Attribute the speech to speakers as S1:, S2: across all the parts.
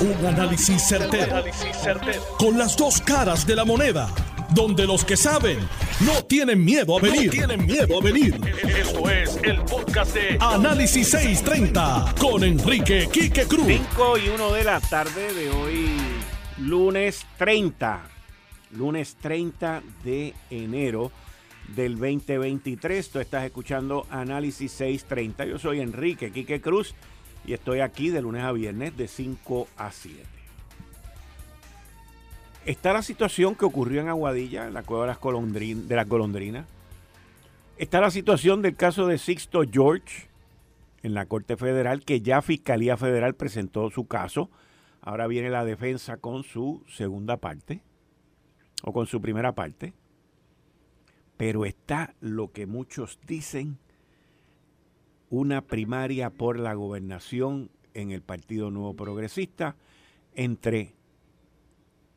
S1: Un análisis certero, Con las dos caras de la moneda. Donde los que saben no tienen miedo a venir. tienen miedo a venir. Esto es el podcast de Análisis 630 con Enrique Quique Cruz.
S2: 5 y 1 de la tarde de hoy, lunes 30. Lunes 30 de enero del 2023. Tú estás escuchando Análisis 630. Yo soy Enrique Quique Cruz y estoy aquí de lunes a viernes de 5 a 7. Está la situación que ocurrió en Aguadilla, en la cueva de las, de las golondrinas. Está la situación del caso de Sixto George en la Corte Federal, que ya Fiscalía Federal presentó su caso. Ahora viene la defensa con su segunda parte, o con su primera parte. Pero está lo que muchos dicen una primaria por la gobernación en el Partido Nuevo Progresista entre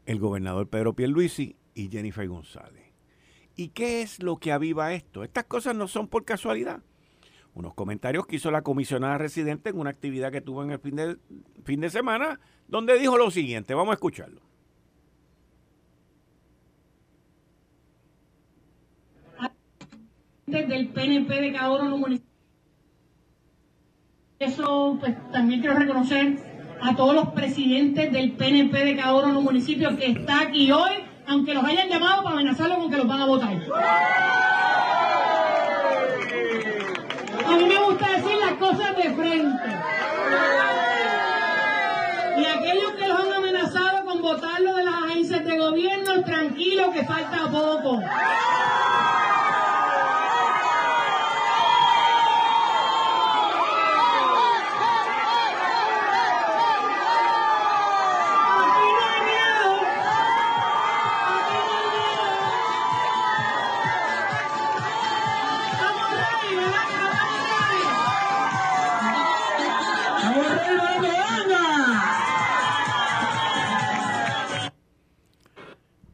S2: el gobernador Pedro Pierluisi y Jennifer González. ¿Y qué es lo que aviva esto? Estas cosas no son por casualidad. Unos comentarios que hizo la comisionada residente en una actividad que tuvo en el fin de, fin de semana, donde dijo lo siguiente. Vamos a escucharlo.
S3: del PNP de uno eso pues también quiero reconocer a todos los presidentes del PNP de cada uno de los municipios que está aquí hoy, aunque los hayan llamado para amenazarlos con que los van a votar. A mí me gusta decir las cosas de frente. Y aquellos que los han amenazado con votarlo de las agencias de gobierno, tranquilo que falta poco.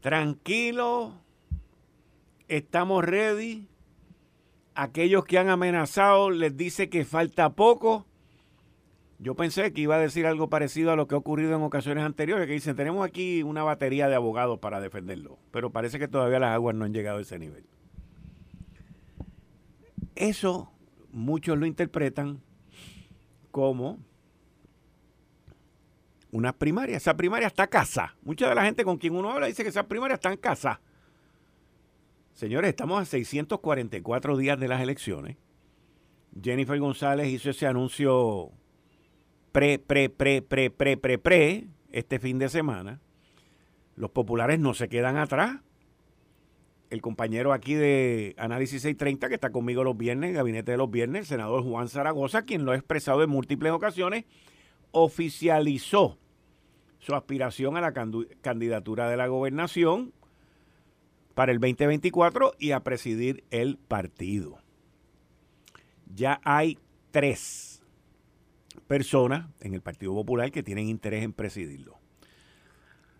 S2: Tranquilo, estamos ready. Aquellos que han amenazado les dice que falta poco. Yo pensé que iba a decir algo parecido a lo que ha ocurrido en ocasiones anteriores, que dicen, tenemos aquí una batería de abogados para defenderlo, pero parece que todavía las aguas no han llegado a ese nivel. Eso muchos lo interpretan como una primaria. Esa primaria está casa. Mucha de la gente con quien uno habla dice que esa primaria está en casa. Señores, estamos a 644 días de las elecciones. Jennifer González hizo ese anuncio pre, pre, pre, pre, pre, pre, pre, este fin de semana. Los populares no se quedan atrás. El compañero aquí de Análisis 630, que está conmigo los viernes, gabinete de los viernes, el senador Juan Zaragoza, quien lo ha expresado en múltiples ocasiones, oficializó su aspiración a la candidatura de la gobernación para el 2024 y a presidir el partido. Ya hay tres personas en el Partido Popular que tienen interés en presidirlo.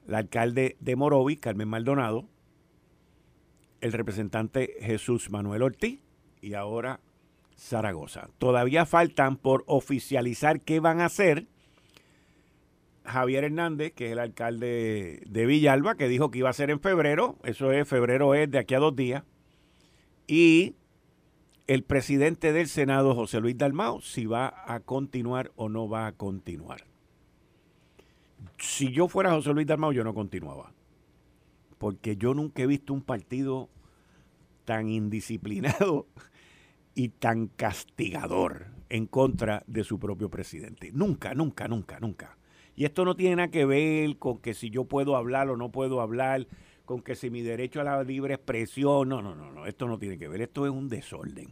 S2: El alcalde de Morovi, Carmen Maldonado, el representante Jesús Manuel Ortiz y ahora Zaragoza. Todavía faltan por oficializar qué van a hacer Javier Hernández, que es el alcalde de Villalba, que dijo que iba a ser en febrero, eso es, febrero es de aquí a dos días, y el presidente del Senado, José Luis Dalmao, si va a continuar o no va a continuar. Si yo fuera José Luis Dalmao, yo no continuaba, porque yo nunca he visto un partido tan indisciplinado y tan castigador en contra de su propio presidente. Nunca, nunca, nunca, nunca. Y esto no tiene nada que ver con que si yo puedo hablar o no puedo hablar, con que si mi derecho a la libre expresión, no, no, no, no, esto no tiene que ver, esto es un desorden.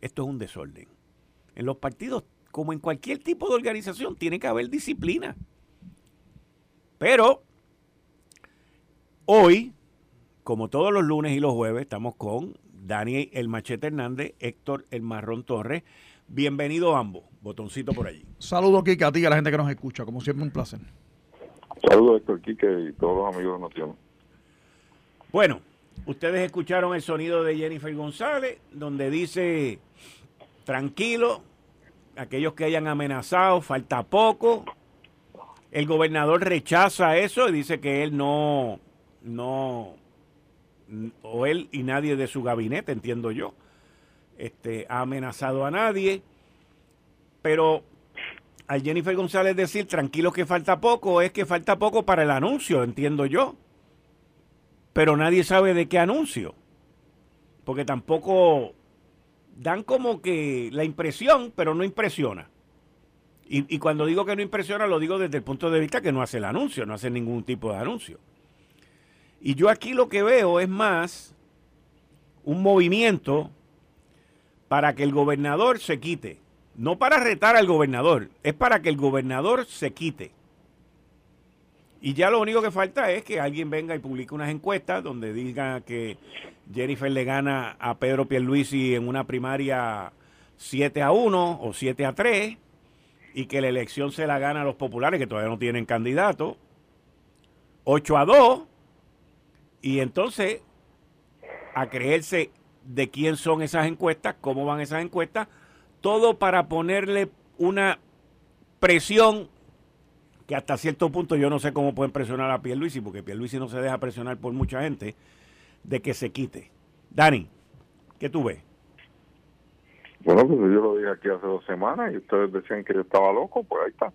S2: Esto es un desorden. En los partidos, como en cualquier tipo de organización, tiene que haber disciplina. Pero hoy, como todos los lunes y los jueves, estamos con Dani el Machete Hernández, Héctor el Marrón Torres. Bienvenido ambos. Botoncito por allí.
S4: Saludos, Kike, a ti y a la gente que nos escucha. Como siempre, un placer.
S5: Saludos, Héctor Kike y todos los amigos de Notión.
S2: Bueno, ustedes escucharon el sonido de Jennifer González, donde dice, tranquilo, aquellos que hayan amenazado, falta poco. El gobernador rechaza eso y dice que él no, no, o él y nadie de su gabinete, entiendo yo, este, ha amenazado a nadie. Pero al Jennifer González decir tranquilo que falta poco, es que falta poco para el anuncio, entiendo yo. Pero nadie sabe de qué anuncio. Porque tampoco dan como que la impresión, pero no impresiona. Y, y, cuando digo que no impresiona, lo digo desde el punto de vista que no hace el anuncio, no hace ningún tipo de anuncio. Y yo aquí lo que veo es más un movimiento para que el gobernador se quite. No para retar al gobernador, es para que el gobernador se quite. Y ya lo único que falta es que alguien venga y publique unas encuestas donde diga que Jennifer le gana a Pedro Pierluisi en una primaria 7 a 1 o 7 a 3 y que la elección se la gana a los populares que todavía no tienen candidato 8 a 2 y entonces a creerse de quién son esas encuestas, cómo van esas encuestas, todo para ponerle una presión que hasta cierto punto yo no sé cómo pueden presionar a Pierluisi, porque Pierluisi no se deja presionar por mucha gente, de que se quite. Dani, ¿qué tú ves?
S5: Bueno, pues yo lo dije aquí hace dos semanas y ustedes decían que yo estaba loco, pues ahí está.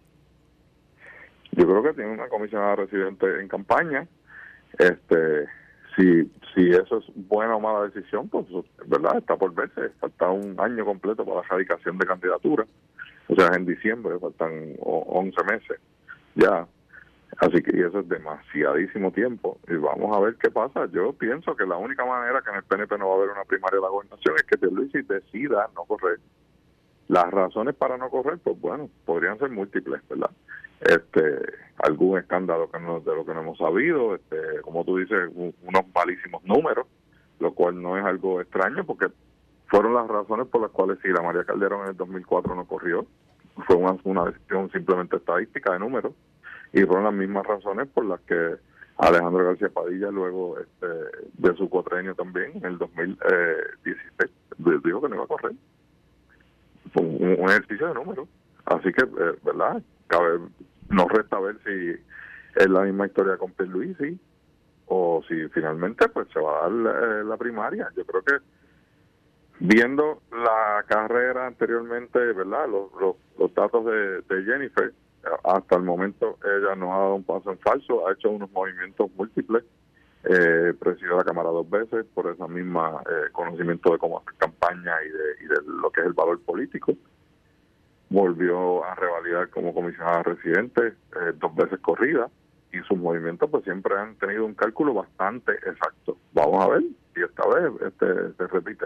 S5: Yo creo que tiene una comisionada residente en campaña. Este, si, eso es buena o mala decisión, pues verdad, está por verse. Falta un año completo para la radicación de candidatura. O sea, en diciembre faltan 11 meses ya. Así que eso es demasiadísimo tiempo. Y vamos a ver qué pasa. Yo pienso que la única manera que en el PNP no va a haber una primaria de la gobernación es que Pierluisi decida no correr. Las razones para no correr, pues bueno, podrían ser múltiples, ¿verdad? Este algún escándalo que no, de lo que no hemos sabido, este, como tú dices, unos malísimos números, lo cual no es algo extraño porque fueron las razones por las cuales si la María Calderón en el 2004 no corrió, fue una, una decisión simplemente estadística de números y fueron las mismas razones por las que Alejandro García Padilla luego este, de su cuatrenio también en el 2016 dijo que no iba a correr. Fue un, ejercicio de números. Así que, eh, ¿verdad? Cabe, no resta ver si es la misma historia con Pierluisi o si finalmente pues se va a dar la, primaria. Yo creo que viendo la carrera anteriormente, ¿verdad? Los, los, datos de, Jennifer, hasta el momento ella no ha dado un paso en falso, ha hecho unos movimientos múltiples, eh, presidió la Cámara dos veces por esa misma eh, conocimiento de cómo hacer campaña y de, y de lo que es el valor político volvió a revalidar como comisionada residente eh, dos veces corrida y sus movimientos pues siempre han tenido un cálculo bastante exacto. Vamos a ver si esta vez este se repite.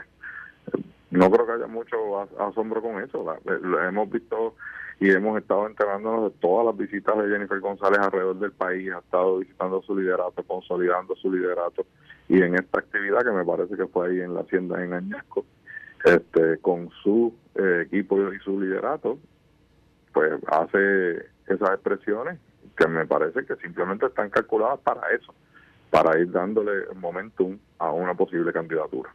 S5: No creo que haya mucho asombro con eso. lo hemos visto y hemos estado enterándonos de todas las visitas de Jennifer González alrededor del país. Ha estado visitando su liderato, consolidando su liderato. Y en esta actividad que me parece que fue ahí en la hacienda en Añasco, este, con su eh, equipo y su liderato, pues hace esas expresiones que me parece que simplemente están calculadas para eso, para ir dándole momentum a una posible candidatura.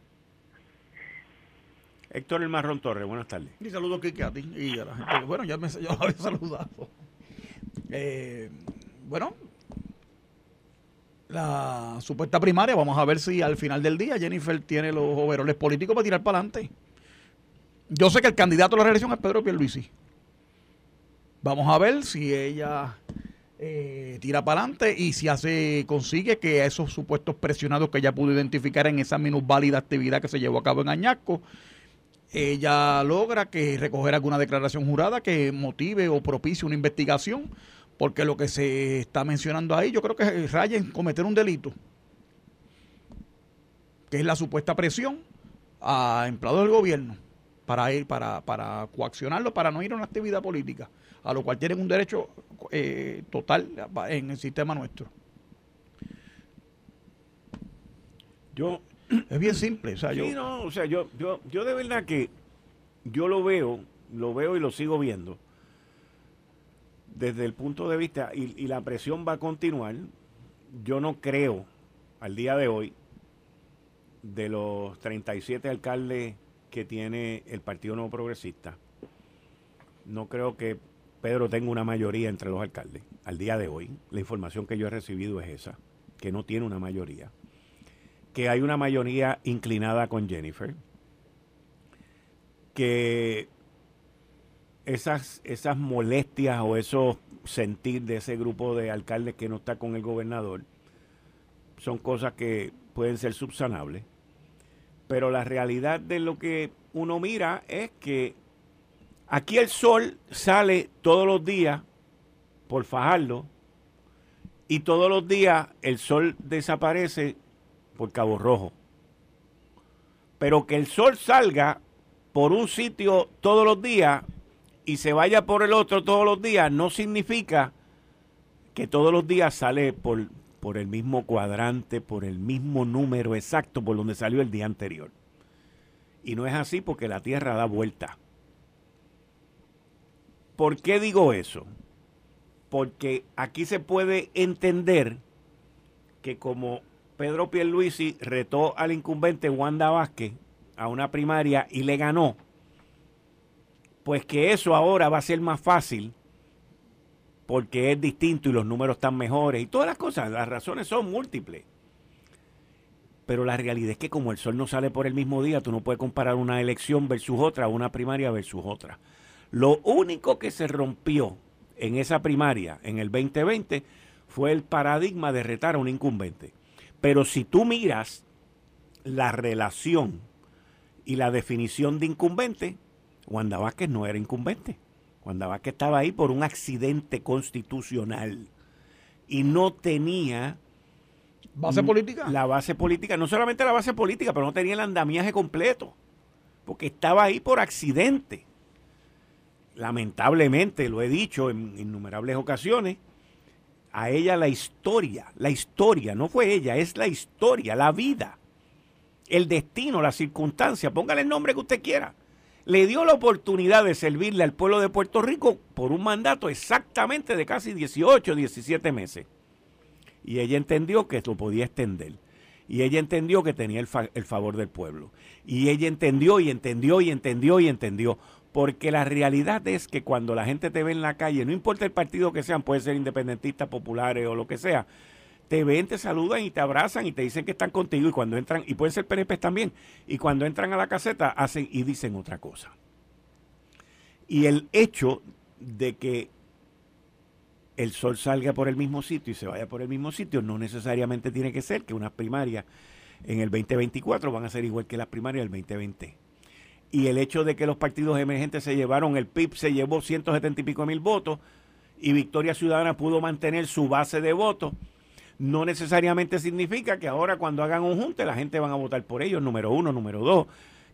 S2: Héctor El Marrón Torres, buenas tardes.
S4: Y saludo Kike a ti y a la gente. Bueno, ya me yo había saludado. Eh, bueno, la supuesta primaria, vamos a ver si al final del día Jennifer tiene los overoles políticos para tirar para adelante. Yo sé que el candidato a la reelección es Pedro Pierluisi. Vamos a ver si ella eh, tira para adelante y si hace consigue que esos supuestos presionados que ella pudo identificar en esa minusválida actividad que se llevó a cabo en Añasco, ella logra que recoger alguna declaración jurada que motive o propicie una investigación porque lo que se está mencionando ahí yo creo que raya en cometer un delito, que es la supuesta presión a empleados del gobierno para ir, para, para coaccionarlo, para no ir a una actividad política, a lo cual tienen un derecho eh, total en el sistema nuestro.
S2: Yo
S4: es bien simple, o sea,
S2: yo no, o sea, yo, yo, yo de verdad que yo lo veo, lo veo y lo sigo viendo desde el punto de vista, y, la presión va a continuar, yo no creo al día de hoy, de los 37 alcaldes que tiene el Partido Nuevo Progresista, no creo que Pedro tenga una mayoría entre los alcaldes. Al día de hoy, la información que yo he recibido es esa, que no tiene una mayoría. Que hay una mayoría inclinada con Jennifer. Que esas, esas molestias o esos sentir de ese grupo de alcaldes que no está con el gobernador son cosas que pueden ser subsanables. Pero la realidad de lo que uno mira es que aquí el sol sale todos los días por Fajardo y todos los días el sol desaparece por Cabo Rojo. Pero que el sol salga por un sitio todos los días y se vaya por el otro todos los días no significa que todos los días sale por, por el mismo cuadrante, por el mismo número exacto por donde salió el día anterior. Y no es así porque la Tierra da vuelta. ¿Por qué digo eso? Porque aquí se puede entender que como Pedro Pierluisi retó al incumbente Wanda Vázquez a una primaria y le ganó, pues que eso ahora va a ser más fácil porque es distinto y los números están mejores y todas las cosas, las razones son múltiples. Pero la realidad es que como el sol no sale por el mismo día, tú no puedes comparar una elección versus otra, una primaria versus otra. Lo único que se rompió en esa primaria en el 2020 fue el paradigma de retar a un incumbente. Pero si tú miras la relación y la definición de incumbente, Wanda Vázquez no era incumbente. Wanda Vázquez estaba ahí por un accidente constitucional y no tenía
S4: ¿Base política?
S2: La base política, no solamente la base política, pero no tenía el andamiaje completo, porque estaba ahí por accidente. Lamentablemente, lo he dicho en innumerables ocasiones, a ella la historia, la historia, no fue ella, es la historia, la vida, el destino, la circunstancia, póngale el nombre que usted quiera, le dio la oportunidad de servirle al pueblo de Puerto Rico por un mandato exactamente de casi 18, 17 meses. Y ella entendió que lo podía extender. Y ella entendió que tenía el, el, favor del pueblo. Y ella entendió y entendió y entendió y entendió. Porque la realidad es que cuando la gente te ve en la calle, no importa el partido que sean, puede ser independentistas, populares o lo que sea, te ven, te saludan y te abrazan y te dicen que están contigo y cuando entran, y pueden ser PNP también, y cuando entran a la caseta hacen y dicen otra cosa. Y el hecho de que el sol salga por el mismo sitio y se vaya por el mismo sitio no necesariamente tiene que ser que unas primarias en el 2024 van a ser igual que las primarias del 2020. Y el hecho de que los partidos emergentes se llevaron, el PIB se llevó 170 y pico mil votos y Victoria Ciudadana pudo mantener su base de votos, no necesariamente significa que ahora cuando hagan un junte la gente van a votar por ellos, número uno, número dos,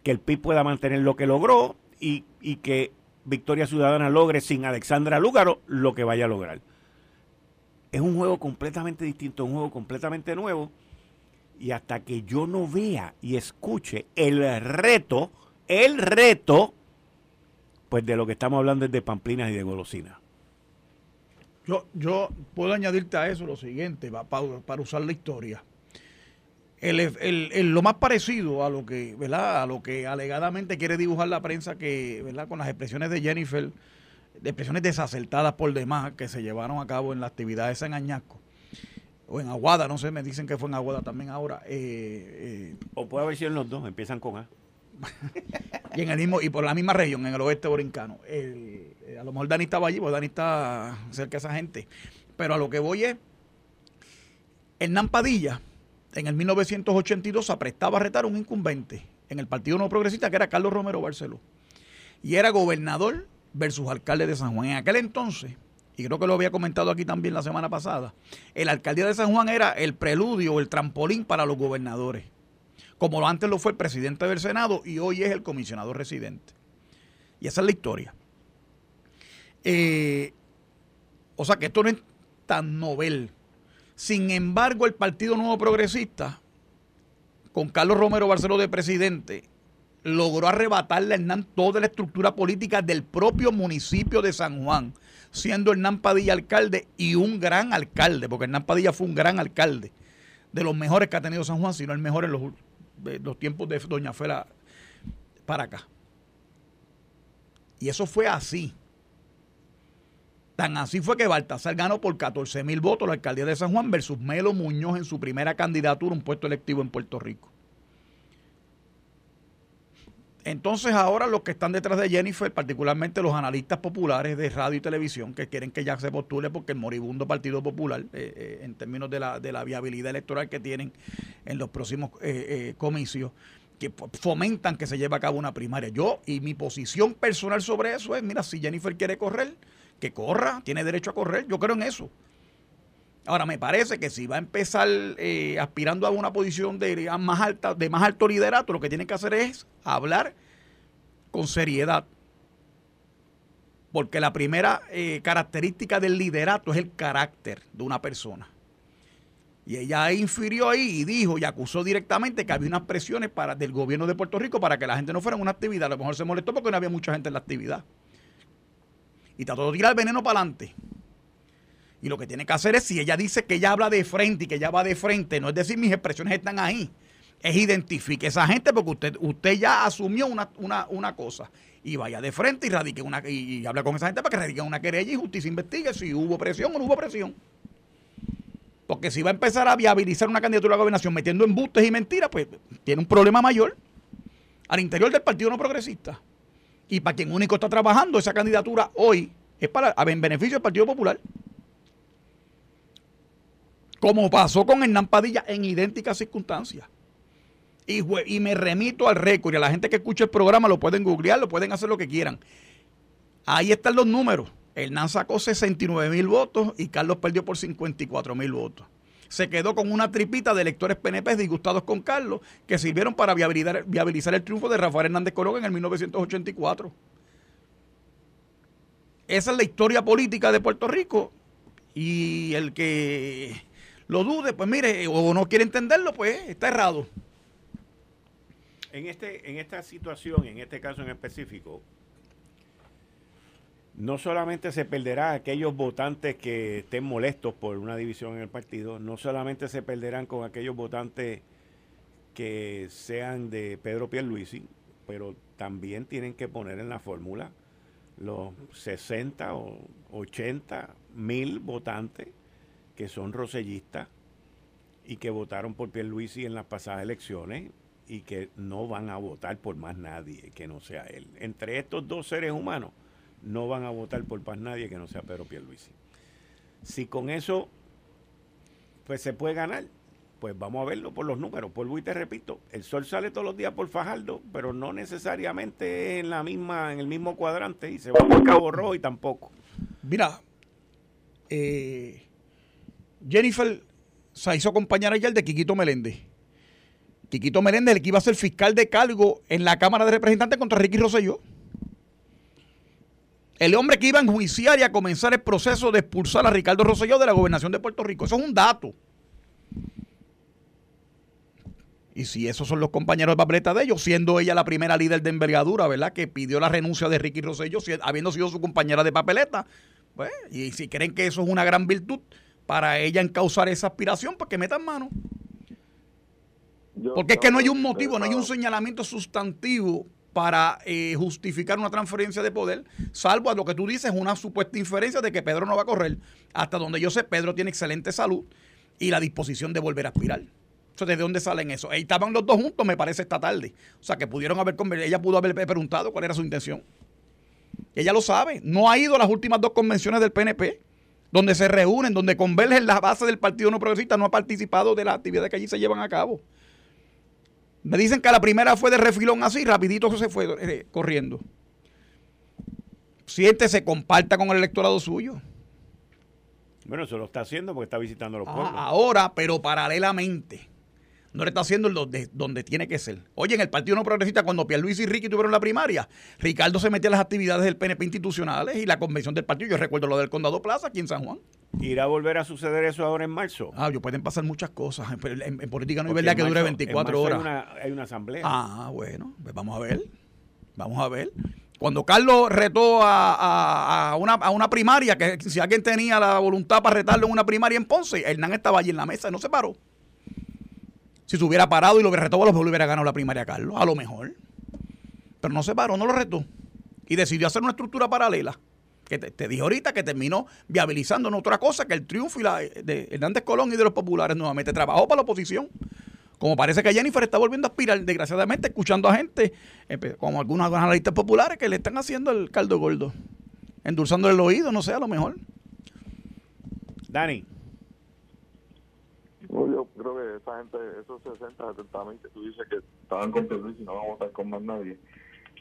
S2: que el PIB pueda mantener lo que logró y, y que Victoria Ciudadana logre sin Alexandra Lúgaro lo que vaya a lograr. Es un juego completamente distinto, un juego completamente nuevo. Y hasta que yo no vea y escuche el reto, el reto, pues de lo que estamos hablando es de pamplinas y de golosinas.
S4: Yo, yo puedo añadirte a eso lo siguiente, para, para usar la historia. El, el, el, lo más parecido a lo que, ¿verdad? A lo que alegadamente quiere dibujar la prensa que, ¿verdad? Con las expresiones de Jennifer, de expresiones desacertadas por demás que se llevaron a cabo en la actividad de San Añasco. O en Aguada, no sé, me dicen que fue en Aguada también ahora. Eh,
S2: eh. O puede haber sido en los dos, empiezan con A.
S4: y en el mismo, y por la misma región, en el oeste borincano. El, a lo mejor Dani estaba allí, porque Dani está cerca de esa gente. Pero a lo que voy es, Hernán Padilla, en el 1982, se aprestaba a retar un incumbente en el Partido No Progresista, que era Carlos Romero Barceló. Y era gobernador versus alcalde de San Juan. En aquel entonces, y creo que lo había comentado aquí también la semana pasada, el alcalde de San Juan era el preludio, el trampolín para los gobernadores. Como antes lo fue el presidente del Senado y hoy es el comisionado residente. Y esa es la historia. Eh, o sea que esto no es tan novel. Sin embargo, el Partido Nuevo Progresista, con Carlos Romero Barceló de presidente, logró arrebatarle a Hernán toda la estructura política del propio municipio de San Juan, siendo Hernán Padilla alcalde y un gran alcalde, porque Hernán Padilla fue un gran alcalde, de los mejores que ha tenido San Juan, sino el mejor en los, los tiempos de Doña Fela para acá. Y eso fue así. Tan así fue que Baltasar ganó por 14 mil votos la alcaldía de San Juan versus Melo Muñoz en su primera candidatura a un puesto electivo en Puerto Rico. Entonces ahora los que están detrás de Jennifer, particularmente los analistas populares de radio y televisión, que quieren que ya se postule porque el moribundo Partido Popular, eh, eh, en términos de la, de la, viabilidad electoral que tienen en los próximos eh, comicios, que fomentan que se lleve a cabo una primaria. Yo y mi posición personal sobre eso es, mira, si Jennifer quiere correr, que corra, tiene derecho a correr, yo creo en eso. Ahora, me parece que si va a empezar eh, aspirando a una posición de más alta, de más alto liderato, lo que tiene que hacer es hablar con seriedad. Porque la primera eh, característica del liderato es el carácter de una persona. Y ella infirió ahí y dijo y acusó directamente que había unas presiones para, del gobierno de Puerto Rico para que la gente no fuera en una actividad. A lo mejor se molestó porque no había mucha gente en la actividad. Y trató de tirar el veneno para adelante. Y lo que tiene que hacer es, si ella dice que ella habla de frente y que ella va de frente, no es decir mis expresiones están ahí, es identifique a esa gente porque usted, usted ya asumió una, cosa. Y vaya de frente y radique una y, habla con esa gente para que radique una querella y justicia investigue si hubo presión o no hubo presión. Porque si va a empezar a viabilizar una candidatura a la gobernación metiendo embustes y mentiras, pues tiene un problema mayor al interior del Partido No Progresista. Y para quien único está trabajando esa candidatura hoy es para en beneficio del Partido Popular como pasó con Hernán Padilla en idénticas circunstancias. Y, y, me remito al récord y a la gente que escucha el programa lo pueden googlear, lo pueden hacer lo que quieran. Ahí están los números. Hernán sacó 69 mil votos y Carlos perdió por 54 mil votos. Se quedó con una tripita de electores PNP disgustados con Carlos que sirvieron para viabilizar, viabilizar el triunfo de Rafael Hernández Coroga en el 1984. Esa es la historia política de Puerto Rico y el que lo dude, pues mire, o no quiere entenderlo, pues está errado.
S2: En, este, en esta situación, en este caso en específico, no solamente se perderá aquellos votantes que estén molestos por una división en el partido, no solamente se perderán con aquellos votantes que sean de Pedro Pierluisi, pero también tienen que poner en la fórmula los 60 o 80 mil votantes que son rosellistas y que votaron por Pierluisi en las pasadas elecciones y que no van a votar por más nadie que no sea él. Entre estos dos seres humanos no van a votar por más nadie que no sea Pedro Pierluisi. Si con eso pues se puede ganar, pues vamos a verlo por los números. Por y te repito, el sol sale todos los días por Fajardo, pero no necesariamente en la misma en el mismo cuadrante y se va por Cabo Rojo y tampoco.
S4: Mira, eh, Jennifer se hizo acompañar ayer de Quiquito Meléndez. Quiquito Meléndez, el que iba a ser fiscal de cargo en la Cámara de Representantes contra Ricky Rosselló. El hombre que iba a enjuiciar y a comenzar el proceso de expulsar a Ricardo Rosselló de la gobernación de Puerto Rico. Eso es un dato. Y si esos son los compañeros de papeleta de ellos, siendo ella la primera líder de envergadura, ¿verdad? Que pidió la renuncia de Ricky Rosselló, habiendo sido su compañera de papeleta. Pues, y si creen que eso es una gran virtud, para ella encauzar esa aspiración para que metan mano. Porque es que no hay un motivo, no hay un señalamiento sustantivo para eh, justificar una transferencia de poder, salvo a lo que tú dices, una supuesta inferencia de que Pedro no va a correr. Hasta donde yo sé, Pedro tiene excelente salud y la disposición de volver a aspirar. Entonces, ¿de dónde salen eso? Ahí estaban los dos juntos, me parece, esta tarde. O sea, que pudieron haber conversado. Ella pudo haber preguntado cuál era su intención. Ella lo sabe. No ha ido a las últimas dos convenciones del PNP donde se reúnen, donde convergen las bases del Partido No Progresista, no ha participado de las actividades que allí se llevan a cabo. Me dicen que la primera fue de refilón así, rapidito se fue eh, corriendo. Siéntese, comparta con el electorado suyo.
S2: Bueno, eso lo está haciendo porque está visitando los ah, pueblos.
S4: Ahora, pero paralelamente no le está haciendo donde, donde tiene que ser. Oye, en el Partido No Progresista, cuando Pierluisi y Ricky tuvieron la primaria, Ricardo se metía a las actividades del PNP institucionales y la convención del partido. Yo recuerdo lo del Condado Plaza aquí en San Juan.
S2: ¿Irá a volver a suceder eso ahora en marzo?
S4: Ah, yo pueden pasar muchas cosas. En, política no hay verdad que dure 24 horas.
S2: Hay una, hay una asamblea.
S4: Ah, bueno, pues vamos a ver. Vamos a ver. Cuando Carlos retó a, una, a, una, primaria, que si alguien tenía la voluntad para retarlo en una primaria en Ponce, Hernán estaba allí en la mesa y no se paró. Si se hubiera parado y lo hubiera retado, a lo mejor hubiera ganado la primaria Carlos, a lo mejor. Pero no se paró, no lo retó. Y decidió hacer una estructura paralela. que te, dije ahorita que terminó viabilizando otra cosa que el triunfo y la, de Hernández Colón y de los populares nuevamente. Trabajó para la oposición. Como parece que Jennifer está volviendo a aspirar, desgraciadamente, escuchando a gente, eh, como algunos analistas populares, que le están haciendo el caldo gordo, endulzándole el oído, no sé, a lo mejor.
S2: Dani.
S5: Yo creo que esa gente, esos 60, 70 mil que tú dices que estaban con Luis y no van a votar con más nadie,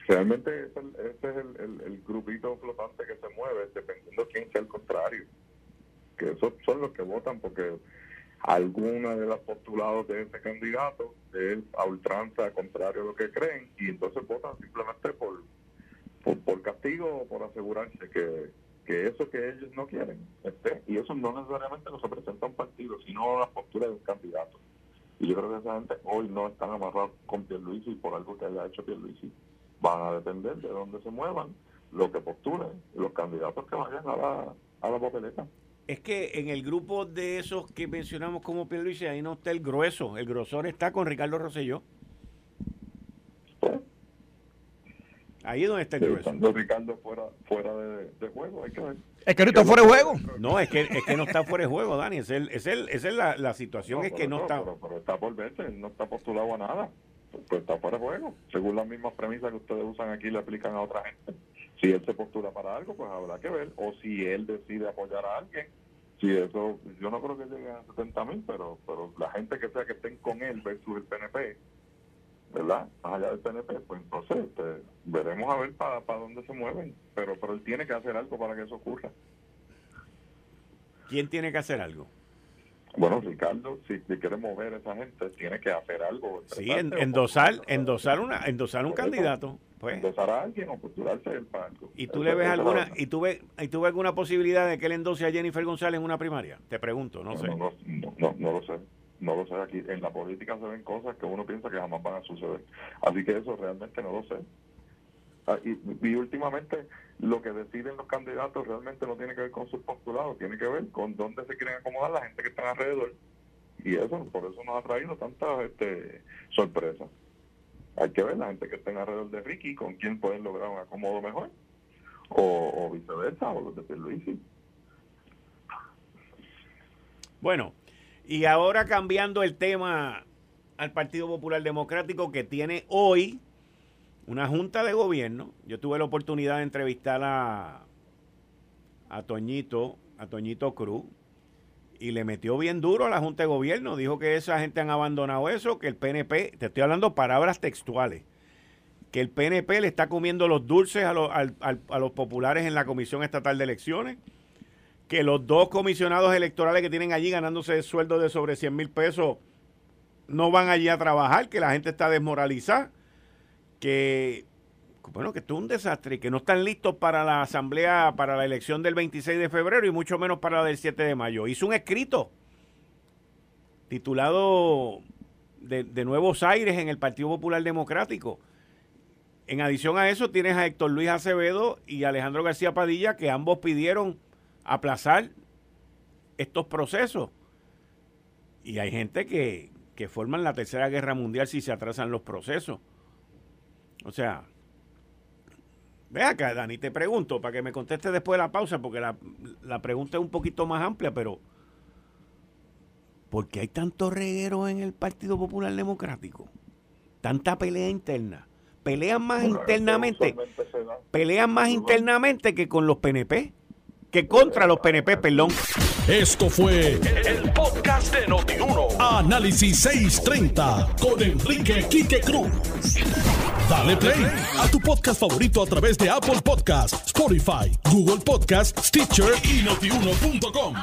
S5: realmente ese es, el, el, grupito flotante que se mueve, dependiendo de quién sea el contrario. Que esos son los que votan porque alguna de las postulados de ese candidato es a ultranza contrario a lo que creen y entonces votan simplemente por, por, castigo o por asegurarse que, que eso que ellos no quieren esté. Y eso no necesariamente lo se presenta a un partido, sino la postura de un candidato. Y yo creo que esa gente hoy no están amarrados con Pierluisi por algo que haya hecho Pierluisi. Van a depender de dónde se muevan, lo que postulen, los candidatos que vayan a la, a la papeleta.
S2: Es que en el grupo de esos que mencionamos como Pierluisi, ahí no está el grueso. El grosor está con Ricardo Rosselló. Ahí es donde está el grueso.
S5: Ricardo fuera, fuera de, juego, hay que ver.
S4: Es que no está fuera de juego.
S2: No, es que, es que no está fuera de juego, Dani. Es el, es el, esa es la, la situación, es que no está...
S5: Pero, está por verse, no está postulado a nada. Pues está fuera de juego. Según las mismas premisas que ustedes usan aquí, le aplican a otra gente. Si él se postula para algo, pues habrá que ver. O si él decide apoyar a alguien. Si eso, yo no creo que llegue a 70 mil, pero, pero la gente que sea que estén con él versus el PNP, ¿verdad? Más allá del PNP, pues entonces este, veremos a ver para dónde se mueven. Pero, pero él tiene que hacer algo para que eso ocurra.
S2: ¿Quién tiene que hacer algo?
S5: Bueno, Ricardo, si, quiere mover a esa gente, tiene que hacer algo.
S2: Sí, endosar, endosar, una, endosar un candidato.
S5: Pues. Endosar a alguien o postularse el
S2: palco. ¿Y tú le ves alguna, y tú ves, y tú ves alguna posibilidad de que él endose a Jennifer González en una primaria? Te pregunto, no, sé.
S5: No, no, no, lo sé. No lo sé. Aquí en la política se ven cosas que uno piensa que jamás van a suceder. Así que eso realmente no lo sé. Ah, y, últimamente lo que deciden los candidatos realmente no tiene que ver con sus postulados, tiene que ver con dónde se quieren acomodar la gente que está alrededor. Y eso, por eso nos ha traído tantas este, sorpresas. Hay que ver la gente que está alrededor de Ricky, con quién pueden lograr un acomodo mejor, o, viceversa, o los de Pierluisi.
S2: Bueno, y ahora cambiando el tema al Partido Popular Democrático que tiene hoy una junta de gobierno. Yo tuve la oportunidad de entrevistar a, a Toñito, a Toñito Cruz, y le metió bien duro a la junta de gobierno. Dijo que esa gente han abandonado eso, que el PNP, te estoy hablando palabras textuales, que el PNP le está comiendo los dulces a a los populares en la Comisión Estatal de Elecciones, que los dos comisionados electorales que tienen allí ganándose sueldo de sobre 100 mil pesos no van allí a trabajar, que la gente está desmoralizada que bueno, que esto es un desastre que no están listos para la asamblea, para la elección del 26 de febrero y mucho menos para la del 7 de mayo. Hizo un escrito titulado de, de Nuevos Aires en el Partido Popular Democrático. En adición a eso tienes a Héctor Luis Acevedo y Alejandro García Padilla que ambos pidieron aplazar estos procesos. Y hay gente que, que forman la Tercera Guerra Mundial si se atrasan los procesos. O sea, ve acá, Dani, te pregunto, para que me conteste después de la pausa, porque la, la pregunta es un poquito más amplia, pero ¿por qué hay tanto reguero en el Partido Popular Democrático? Tanta pelea interna. Pelean más internamente. Pelean más internamente que con los PNP. Que contra los PNP, perdón.
S1: Esto fue el, podcast de Notiuno. Análisis 630 con Enrique Quique Cruz. Dale play a tu podcast favorito a través de Apple Podcasts, Spotify, Google Podcasts, Stitcher y notiuno.com.